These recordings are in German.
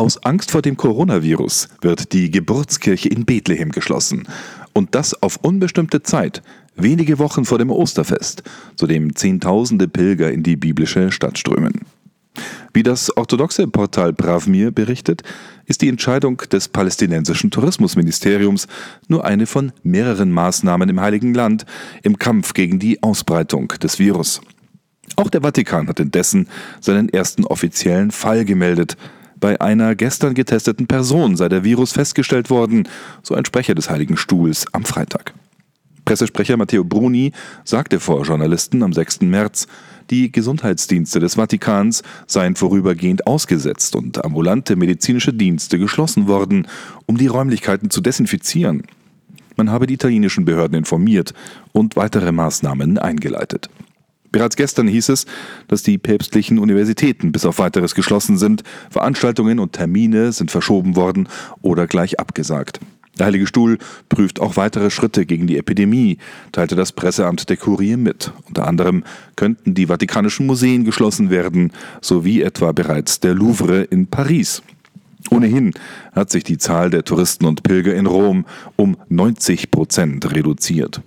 Aus Angst vor dem Coronavirus wird die Geburtskirche in Bethlehem geschlossen. Und das auf unbestimmte Zeit, wenige Wochen vor dem Osterfest, zu dem Zehntausende Pilger in die biblische Stadt strömen. Wie das orthodoxe Portal Bravmir berichtet, ist die Entscheidung des palästinensischen Tourismusministeriums nur eine von mehreren Maßnahmen im Heiligen Land im Kampf gegen die Ausbreitung des Virus. Auch der Vatikan hat indessen seinen ersten offiziellen Fall gemeldet. Bei einer gestern getesteten Person sei der Virus festgestellt worden, so ein Sprecher des Heiligen Stuhls am Freitag. Pressesprecher Matteo Bruni sagte vor Journalisten am 6. März, die Gesundheitsdienste des Vatikans seien vorübergehend ausgesetzt und ambulante medizinische Dienste geschlossen worden, um die Räumlichkeiten zu desinfizieren. Man habe die italienischen Behörden informiert und weitere Maßnahmen eingeleitet. Bereits gestern hieß es, dass die päpstlichen Universitäten bis auf weiteres geschlossen sind, Veranstaltungen und Termine sind verschoben worden oder gleich abgesagt. Der Heilige Stuhl prüft auch weitere Schritte gegen die Epidemie, teilte das Presseamt der Kurie mit. Unter anderem könnten die Vatikanischen Museen geschlossen werden, sowie etwa bereits der Louvre in Paris. Ohnehin hat sich die Zahl der Touristen und Pilger in Rom um 90 Prozent reduziert.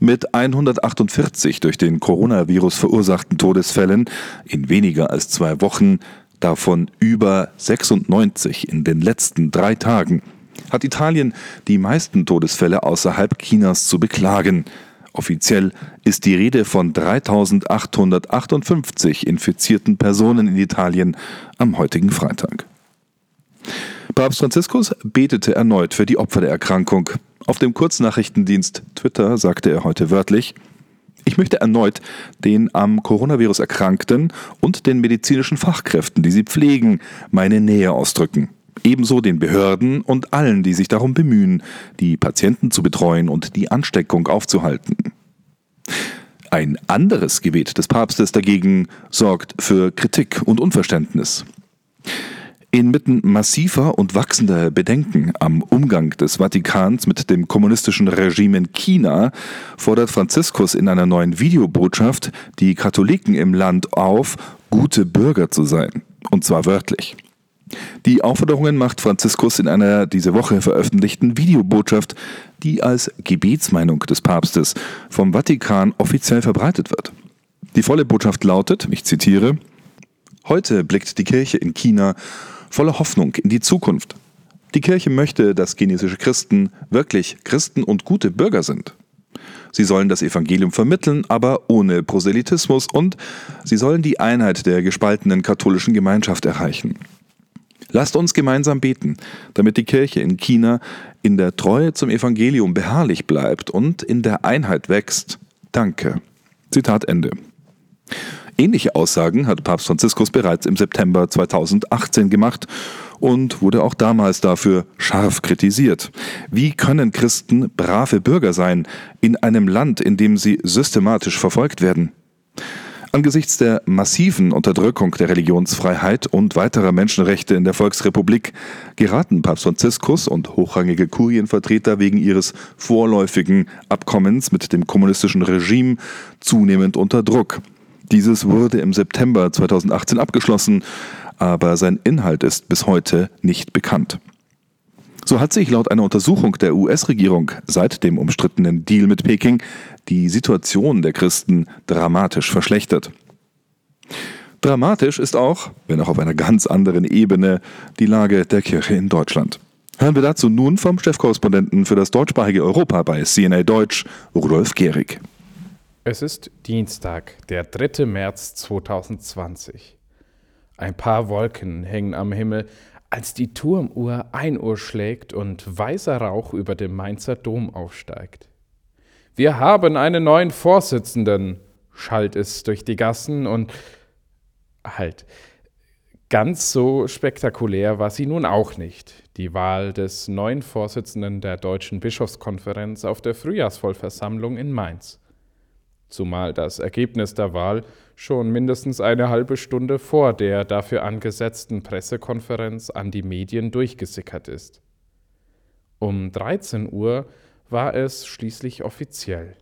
Mit 148 durch den Coronavirus verursachten Todesfällen in weniger als zwei Wochen, davon über 96 in den letzten drei Tagen, hat Italien die meisten Todesfälle außerhalb Chinas zu beklagen. Offiziell ist die Rede von 3858 infizierten Personen in Italien am heutigen Freitag. Papst Franziskus betete erneut für die Opfer der Erkrankung. Auf dem Kurznachrichtendienst Twitter sagte er heute wörtlich, ich möchte erneut den am Coronavirus Erkrankten und den medizinischen Fachkräften, die sie pflegen, meine Nähe ausdrücken ebenso den Behörden und allen, die sich darum bemühen, die Patienten zu betreuen und die Ansteckung aufzuhalten. Ein anderes Gebet des Papstes dagegen sorgt für Kritik und Unverständnis. Inmitten massiver und wachsender Bedenken am Umgang des Vatikans mit dem kommunistischen Regime in China fordert Franziskus in einer neuen Videobotschaft die Katholiken im Land auf, gute Bürger zu sein, und zwar wörtlich. Die Aufforderungen macht Franziskus in einer diese Woche veröffentlichten Videobotschaft, die als Gebetsmeinung des Papstes vom Vatikan offiziell verbreitet wird. Die volle Botschaft lautet, ich zitiere, Heute blickt die Kirche in China voller Hoffnung in die Zukunft. Die Kirche möchte, dass chinesische Christen wirklich Christen und gute Bürger sind. Sie sollen das Evangelium vermitteln, aber ohne Proselytismus und sie sollen die Einheit der gespaltenen katholischen Gemeinschaft erreichen. Lasst uns gemeinsam beten, damit die Kirche in China in der Treue zum Evangelium beharrlich bleibt und in der Einheit wächst. Danke. Zitat Ende. Ähnliche Aussagen hat Papst Franziskus bereits im September 2018 gemacht und wurde auch damals dafür scharf kritisiert. Wie können Christen brave Bürger sein in einem Land, in dem sie systematisch verfolgt werden? Angesichts der massiven Unterdrückung der Religionsfreiheit und weiterer Menschenrechte in der Volksrepublik geraten Papst Franziskus und hochrangige Kurienvertreter wegen ihres vorläufigen Abkommens mit dem kommunistischen Regime zunehmend unter Druck. Dieses wurde im September 2018 abgeschlossen, aber sein Inhalt ist bis heute nicht bekannt. So hat sich laut einer Untersuchung der US-Regierung seit dem umstrittenen Deal mit Peking die Situation der Christen dramatisch verschlechtert. Dramatisch ist auch, wenn auch auf einer ganz anderen Ebene, die Lage der Kirche in Deutschland. Hören wir dazu nun vom Chefkorrespondenten für das deutschsprachige Europa bei CNA Deutsch, Rudolf Gehrig. Es ist Dienstag, der 3. März 2020. Ein paar Wolken hängen am Himmel, als die Turmuhr ein Uhr schlägt und weißer Rauch über dem Mainzer Dom aufsteigt. Wir haben einen neuen Vorsitzenden, schallt es durch die Gassen und halt. Ganz so spektakulär war sie nun auch nicht, die Wahl des neuen Vorsitzenden der Deutschen Bischofskonferenz auf der Frühjahrsvollversammlung in Mainz zumal das Ergebnis der Wahl schon mindestens eine halbe Stunde vor der dafür angesetzten Pressekonferenz an die Medien durchgesickert ist. Um 13 Uhr war es schließlich offiziell.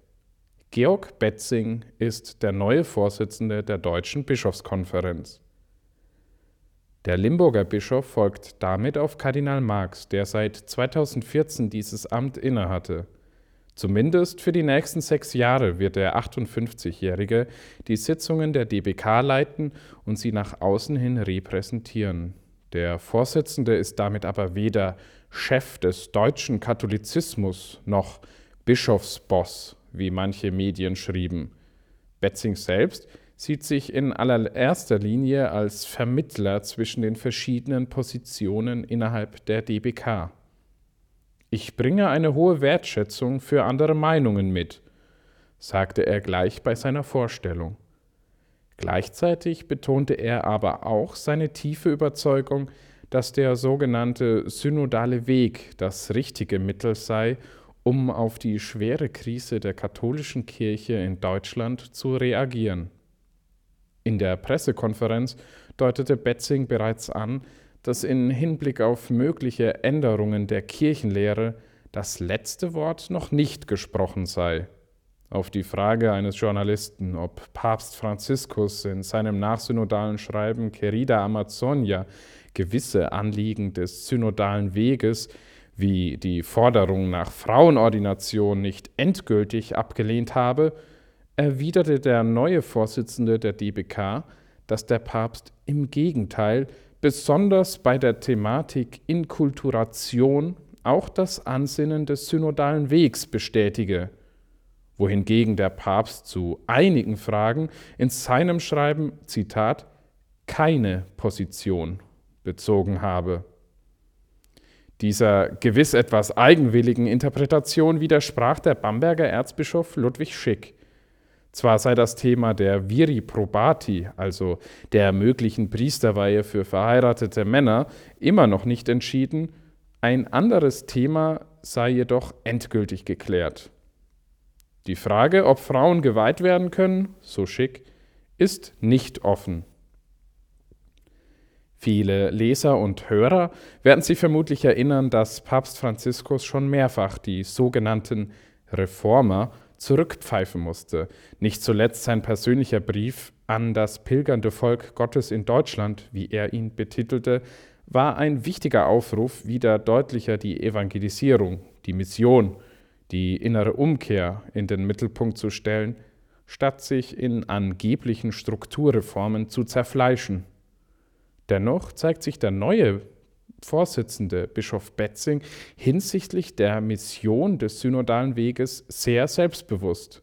Georg Betzing ist der neue Vorsitzende der Deutschen Bischofskonferenz. Der Limburger Bischof folgt damit auf Kardinal Marx, der seit 2014 dieses Amt innehatte. Zumindest für die nächsten sechs Jahre wird der 58-Jährige die Sitzungen der DBK leiten und sie nach außen hin repräsentieren. Der Vorsitzende ist damit aber weder Chef des deutschen Katholizismus noch Bischofsboss, wie manche Medien schrieben. Betzing selbst sieht sich in allererster Linie als Vermittler zwischen den verschiedenen Positionen innerhalb der DBK. Ich bringe eine hohe Wertschätzung für andere Meinungen mit, sagte er gleich bei seiner Vorstellung. Gleichzeitig betonte er aber auch seine tiefe Überzeugung, dass der sogenannte synodale Weg das richtige Mittel sei, um auf die schwere Krise der katholischen Kirche in Deutschland zu reagieren. In der Pressekonferenz deutete Betzing bereits an, dass in Hinblick auf mögliche Änderungen der Kirchenlehre das letzte Wort noch nicht gesprochen sei. Auf die Frage eines Journalisten, ob Papst Franziskus in seinem nachsynodalen Schreiben Querida Amazonia gewisse Anliegen des synodalen Weges wie die Forderung nach Frauenordination nicht endgültig abgelehnt habe, erwiderte der neue Vorsitzende der DBK, dass der Papst im Gegenteil besonders bei der Thematik Inkulturation auch das Ansinnen des synodalen Wegs bestätige, wohingegen der Papst zu einigen Fragen in seinem Schreiben, Zitat, keine Position bezogen habe. Dieser gewiss etwas eigenwilligen Interpretation widersprach der Bamberger Erzbischof Ludwig Schick, zwar sei das Thema der Viri probati, also der möglichen Priesterweihe für verheiratete Männer, immer noch nicht entschieden, ein anderes Thema sei jedoch endgültig geklärt. Die Frage, ob Frauen geweiht werden können, so schick, ist nicht offen. Viele Leser und Hörer werden sich vermutlich erinnern, dass Papst Franziskus schon mehrfach die sogenannten Reformer zurückpfeifen musste. Nicht zuletzt sein persönlicher Brief an das pilgernde Volk Gottes in Deutschland, wie er ihn betitelte, war ein wichtiger Aufruf, wieder deutlicher die Evangelisierung, die Mission, die innere Umkehr in den Mittelpunkt zu stellen, statt sich in angeblichen Strukturreformen zu zerfleischen. Dennoch zeigt sich der neue Vorsitzende Bischof Betzing hinsichtlich der Mission des synodalen Weges sehr selbstbewusst.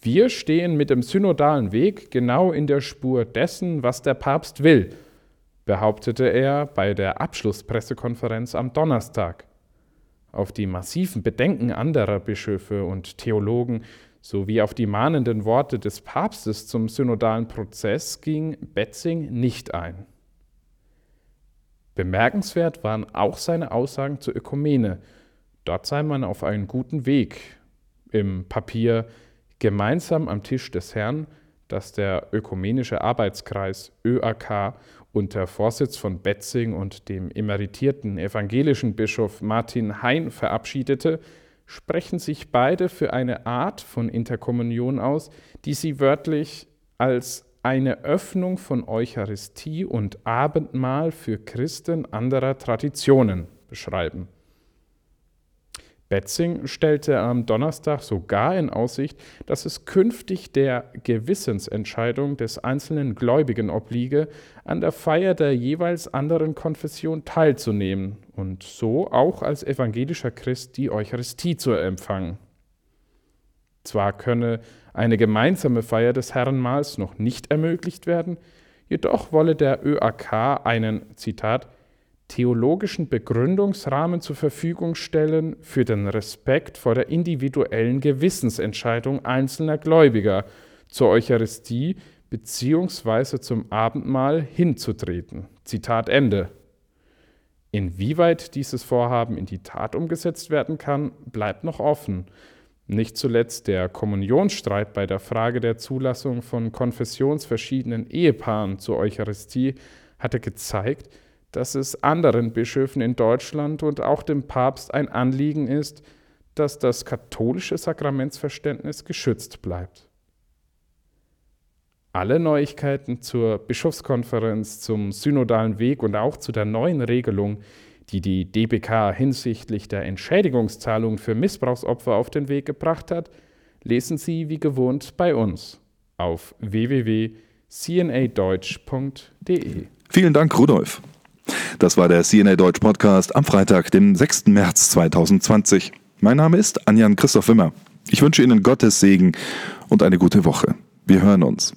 Wir stehen mit dem synodalen Weg genau in der Spur dessen, was der Papst will, behauptete er bei der Abschlusspressekonferenz am Donnerstag. Auf die massiven Bedenken anderer Bischöfe und Theologen sowie auf die mahnenden Worte des Papstes zum synodalen Prozess ging Betzing nicht ein. Bemerkenswert waren auch seine Aussagen zur Ökumene. Dort sei man auf einem guten Weg. Im Papier Gemeinsam am Tisch des Herrn, das der Ökumenische Arbeitskreis ÖAK unter Vorsitz von Betzing und dem emeritierten evangelischen Bischof Martin Hein verabschiedete, sprechen sich beide für eine Art von Interkommunion aus, die sie wörtlich als eine Öffnung von Eucharistie und Abendmahl für Christen anderer Traditionen beschreiben. Betzing stellte am Donnerstag sogar in Aussicht, dass es künftig der Gewissensentscheidung des einzelnen Gläubigen obliege, an der Feier der jeweils anderen Konfession teilzunehmen und so auch als evangelischer Christ die Eucharistie zu empfangen. Zwar könne eine gemeinsame Feier des Herrenmahls noch nicht ermöglicht werden, jedoch wolle der ÖAK einen, Zitat, theologischen Begründungsrahmen zur Verfügung stellen für den Respekt vor der individuellen Gewissensentscheidung einzelner Gläubiger zur Eucharistie bzw. zum Abendmahl hinzutreten. Zitat Ende. Inwieweit dieses Vorhaben in die Tat umgesetzt werden kann, bleibt noch offen. Nicht zuletzt der Kommunionsstreit bei der Frage der Zulassung von konfessionsverschiedenen Ehepaaren zur Eucharistie hatte gezeigt, dass es anderen Bischöfen in Deutschland und auch dem Papst ein Anliegen ist, dass das katholische Sakramentsverständnis geschützt bleibt. Alle Neuigkeiten zur Bischofskonferenz, zum synodalen Weg und auch zu der neuen Regelung, die die DBK hinsichtlich der Entschädigungszahlung für Missbrauchsopfer auf den Weg gebracht hat, lesen Sie wie gewohnt bei uns auf www.cnadeutsch.de. Vielen Dank, Rudolf. Das war der CNA Deutsch Podcast am Freitag, dem 6. März 2020. Mein Name ist Anjan Christoph Wimmer. Ich wünsche Ihnen Gottes Segen und eine gute Woche. Wir hören uns.